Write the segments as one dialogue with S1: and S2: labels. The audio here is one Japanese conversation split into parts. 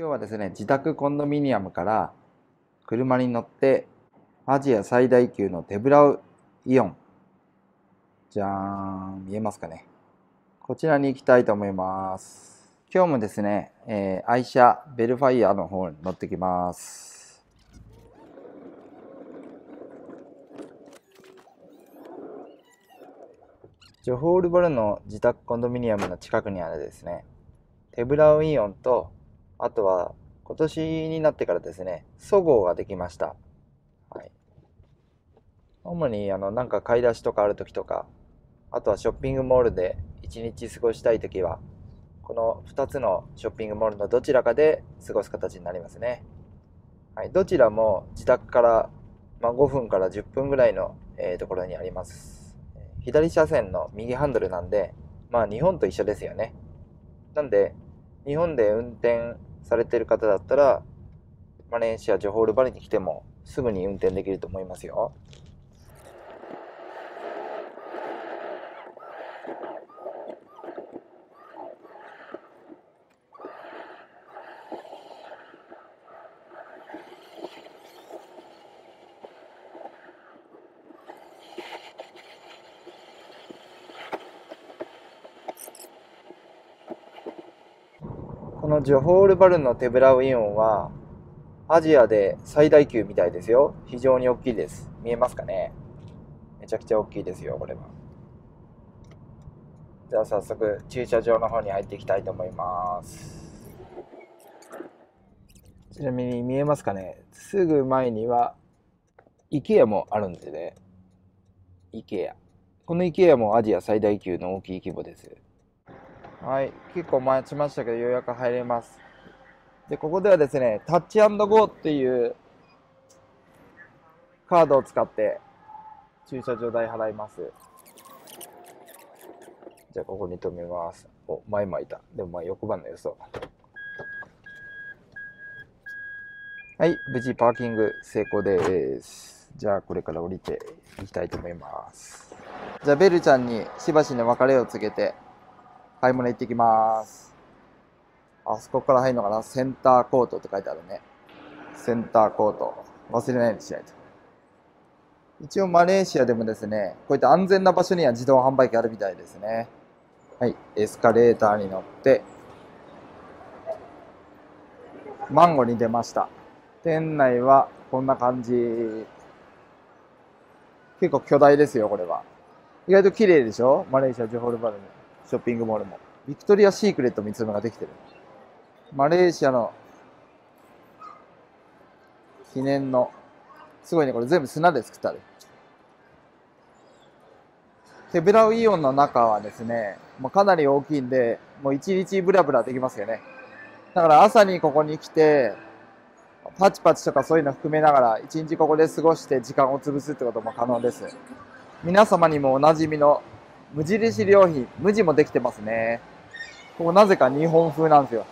S1: 今日はですね、自宅コンドミニアムから車に乗ってアジア最大級の手ブラウイオン。じゃーん、見えますかね。こちらに行きたいと思います。今日もですね、えー、愛車ベルファイアの方に乗ってきます。ジョホールボルの自宅コンドミニアムの近くにあるですね、テブラウイオンとあとは今年になってからですね、そごうができました。はい。主にあのなんか買い出しとかある時とか、あとはショッピングモールで一日過ごしたい時は、この2つのショッピングモールのどちらかで過ごす形になりますね。はい、どちらも自宅から、まあ、5分から10分ぐらいの、えー、ところにあります。左車線の右ハンドルなんで、まあ日本と一緒ですよね。なんで、日本で運転されてる方だったら、マレーシア、ジョホールバリに来てもすぐに運転できると思いますよ。のジョホールバルンのテブラウイオンは、アジアで最大級みたいですよ。非常に大きいです。見えますかね？めちゃくちゃ大きいですよ、これは。じゃあ早速、駐車場の方に入っていきたいと思います。ちなみに見えますかね？すぐ前には、IKEA もあるんでね。IKEA。この IKEA もアジア最大級の大きい規模です。はい、結構待ちましたけど、ようやく入れます。で、ここではですね、タッチゴーっていうカードを使って駐車場代払います。じゃあ、ここに止めます。お、前もいた。でもまあ、横番の予想。はい、無事パーキング成功です。じゃあ、これから降りていきたいと思います。じゃあ、ベルちゃんにしばしの別れを告げて、買い物行ってきます。あそこから入るのかな？センターコートって書いてあるね。センターコート。忘れないようにしないと。一応マレーシアでもですね、こういった安全な場所には自動販売機あるみたいですね。はい。エスカレーターに乗って、マンゴーに出ました。店内はこんな感じ。結構巨大ですよ、これは。意外と綺麗でしょ？マレーシア・ジョホールバルに。ショッピングモールも。ビクトリア・シークレット三つ目ができてる。マレーシアの記念の、すごいね、これ全部砂で作ったる。テブラウイオンの中はですね、もうかなり大きいんで、もう一日ブラブラできますよね。だから朝にここに来て、パチパチとかそういうの含めながら、一日ここで過ごして時間を潰すってことも可能です。皆様にもおなじみの無印良品、無地もできてますね。ここなぜか日本風なんですよ。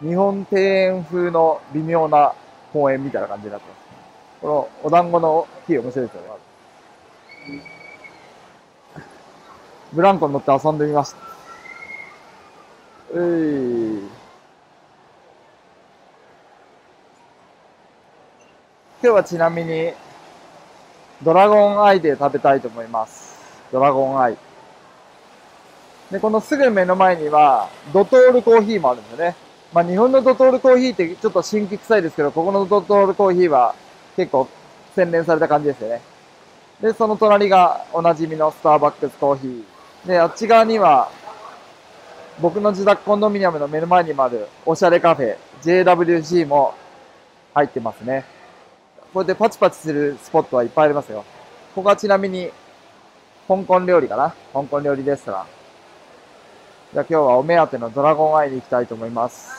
S1: 日本庭園風の微妙な公園みたいな感じになってます。このお団子の木面白いですよね。ブランコに乗って遊んでみました。うい。今日はちなみにドラゴンアイで食べたいと思います。ドラゴンアイ。で、このすぐ目の前には、ドトールコーヒーもあるんですよね。まあ日本のドトールコーヒーってちょっと新規臭いですけど、ここのドトールコーヒーは結構洗練された感じですよね。で、その隣がおなじみのスターバックスコーヒー。で、あっち側には、僕の自宅コンドミニアムの目の前にもあるおしゃれカフェ JWC も入ってますね。こうやってパチパチするスポットはいっぱいありますよ。ここはちなみに香港料理かな？香港料理レストラン。じゃあ今日はお目当てのドラゴンアイに行きたいと思います。